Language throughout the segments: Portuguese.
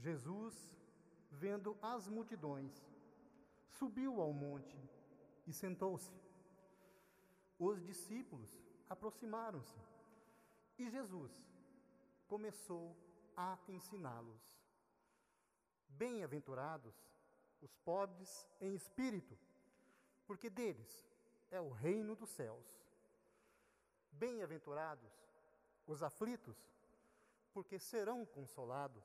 Jesus, vendo as multidões, subiu ao monte e sentou-se. Os discípulos aproximaram-se e Jesus começou a ensiná-los. Bem-aventurados os pobres em espírito, porque deles é o reino dos céus. Bem-aventurados os aflitos, porque serão consolados.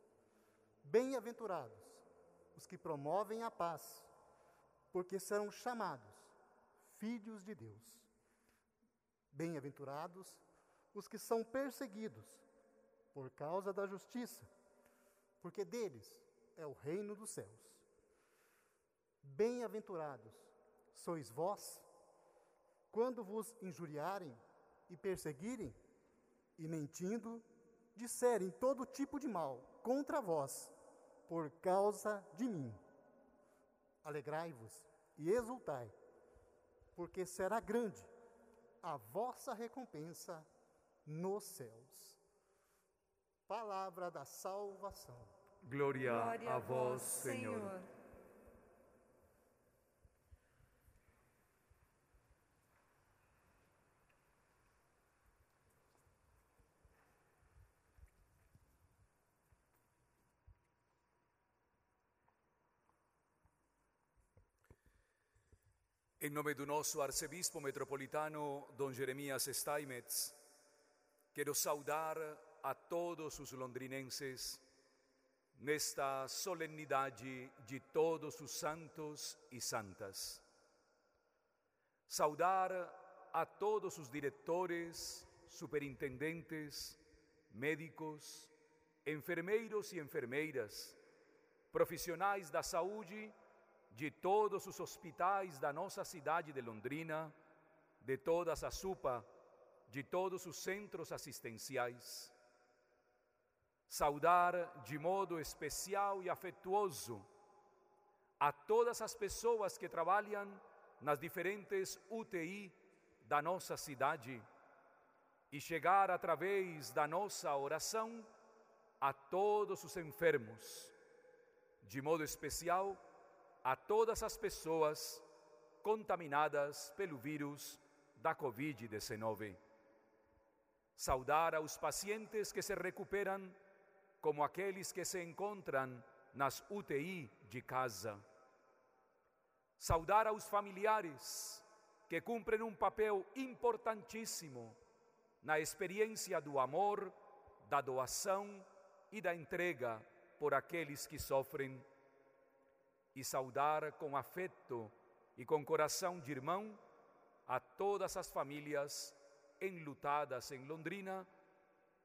Bem-aventurados os que promovem a paz, porque serão chamados filhos de Deus. Bem-aventurados os que são perseguidos por causa da justiça, porque deles é o reino dos céus. Bem-aventurados sois vós, quando vos injuriarem e perseguirem, e mentindo, disserem todo tipo de mal contra vós, por causa de mim. Alegrai-vos e exultai, porque será grande a vossa recompensa nos céus. Palavra da salvação. Glória, Glória a vós, Senhor. Senhor. Em nome do nosso arcebispo metropolitano, Dom Jeremias Steinmetz, quero saudar a todos os londrinenses nesta solenidade de todos os santos e santas. Saudar a todos os diretores, superintendentes, médicos, enfermeiros e enfermeiras, profissionais da saúde de todos os hospitais da nossa cidade de Londrina, de toda a SUPA, de todos os centros assistenciais. Saudar de modo especial e afetuoso a todas as pessoas que trabalham nas diferentes UTI da nossa cidade e chegar através da nossa oração a todos os enfermos, de modo especial a todas as pessoas contaminadas pelo vírus da Covid-19. Saudar aos pacientes que se recuperam, como aqueles que se encontram nas UTI de casa. Saudar aos familiares que cumprem um papel importantíssimo na experiência do amor, da doação e da entrega por aqueles que sofrem e saudar com afeto e com coração de irmão a todas as famílias enlutadas em Londrina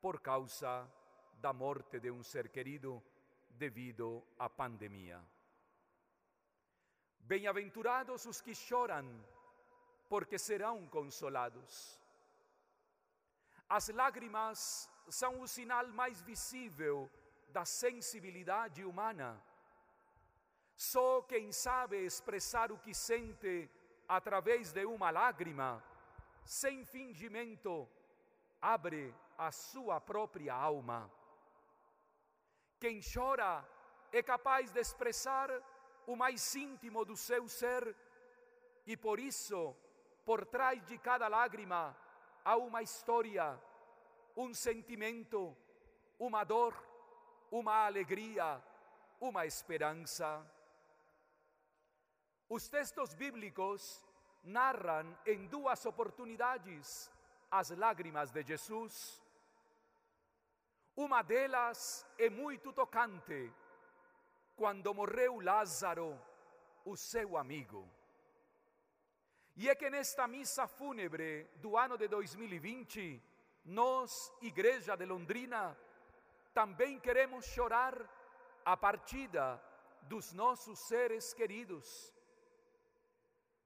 por causa da morte de um ser querido devido à pandemia. Bem-aventurados os que choram, porque serão consolados. As lágrimas são o sinal mais visível da sensibilidade humana só quem sabe expressar o que sente através de uma lágrima, sem fingimento, abre a sua própria alma. Quem chora é capaz de expressar o mais íntimo do seu ser e por isso, por trás de cada lágrima, há uma história, um sentimento, uma dor, uma alegria, uma esperança. Os textos bíblicos narram em duas oportunidades as lágrimas de Jesus. Uma delas é muito tocante, quando morreu Lázaro, o seu amigo. E é que nesta missa fúnebre do ano de 2020, nós, Igreja de Londrina, também queremos chorar a partida dos nossos seres queridos,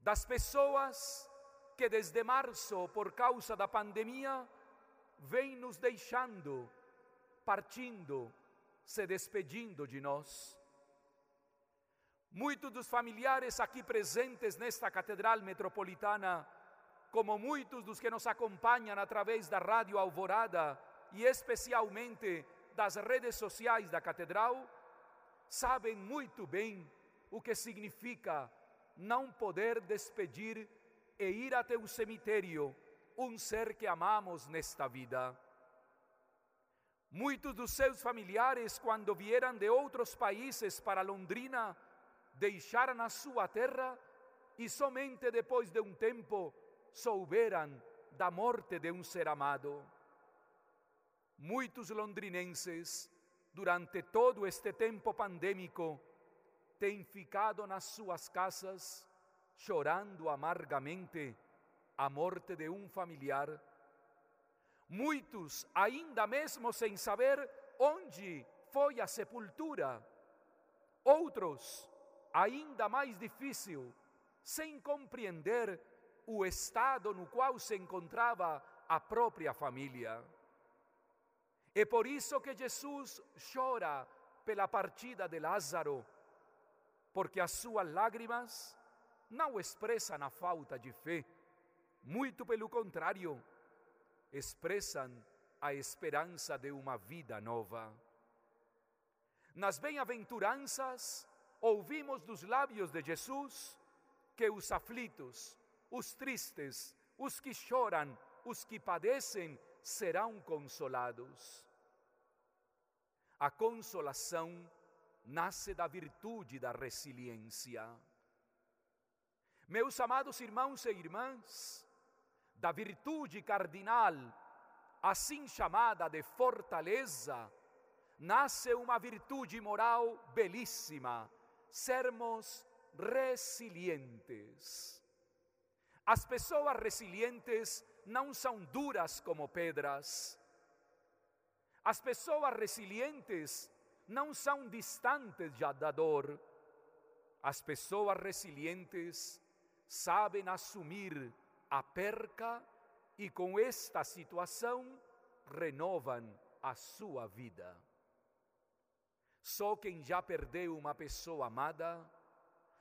das pessoas que desde março, por causa da pandemia, vêm nos deixando, partindo, se despedindo de nós. Muitos dos familiares aqui presentes nesta Catedral Metropolitana, como muitos dos que nos acompanham através da Rádio Alvorada e especialmente das redes sociais da Catedral, sabem muito bem o que significa não poder despedir e ir até o cemitério um ser que amamos nesta vida. Muitos dos seus familiares, quando vieram de outros países para Londrina, deixaram a sua terra e somente depois de um tempo souberam da morte de um ser amado. Muitos londrinenses, durante todo este tempo pandêmico, têm ficado nas suas casas chorando amargamente a morte de um familiar. Muitos, ainda mesmo sem saber onde foi a sepultura. Outros, ainda mais difícil, sem compreender o estado no qual se encontrava a própria família. É por isso que Jesus chora pela partida de Lázaro, porque as suas lágrimas não expressam a falta de fé, muito pelo contrário, expressam a esperança de uma vida nova. Nas bem-aventuranças, ouvimos dos lábios de Jesus que os aflitos, os tristes, os que choram, os que padecem, serão consolados. A consolação nasce da virtude da resiliência. Meus amados irmãos e irmãs, da virtude cardinal, assim chamada de fortaleza, nasce uma virtude moral belíssima, sermos resilientes. As pessoas resilientes não são duras como pedras. As pessoas resilientes não são distantes da dor. As pessoas resilientes sabem assumir a perca e com esta situação renovam a sua vida. Só quem já perdeu uma pessoa amada,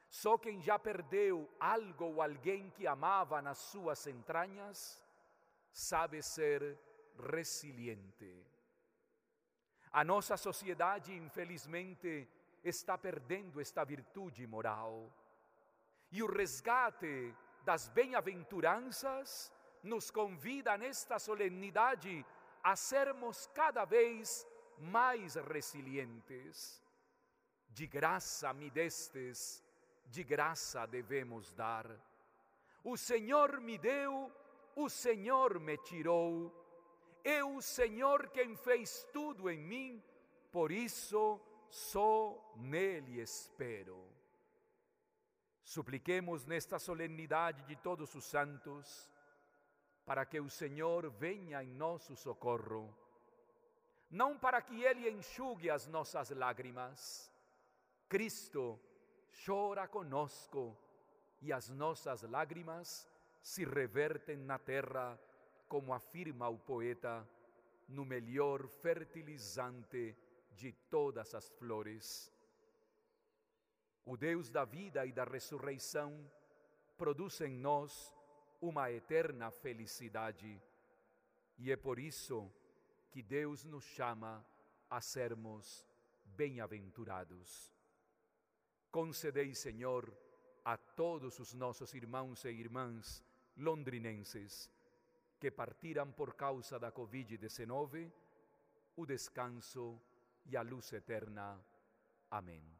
só quem já perdeu algo ou alguém que amava nas suas entranhas, sabe ser resiliente. A nossa sociedade, infelizmente, está perdendo esta virtude moral. E o resgate das bem-aventuranças nos convida nesta solenidade a sermos cada vez mais resilientes. De graça me destes, de graça devemos dar. O Senhor me deu o Senhor me tirou, é o Senhor quem fez tudo em mim, por isso só nele espero. Supliquemos nesta solenidade de todos os santos, para que o Senhor venha em nosso socorro, não para que Ele enxugue as nossas lágrimas. Cristo chora conosco e as nossas lágrimas se revertem na terra, como afirma o poeta, no melhor fertilizante de todas as flores. O Deus da vida e da ressurreição produz em nós uma eterna felicidade, e é por isso que Deus nos chama a sermos bem-aventurados. Concedei, Senhor, a todos os nossos irmãos e irmãs londrinenses que partiram por causa da Covid-19 o descanso e a luz eterna. Amém.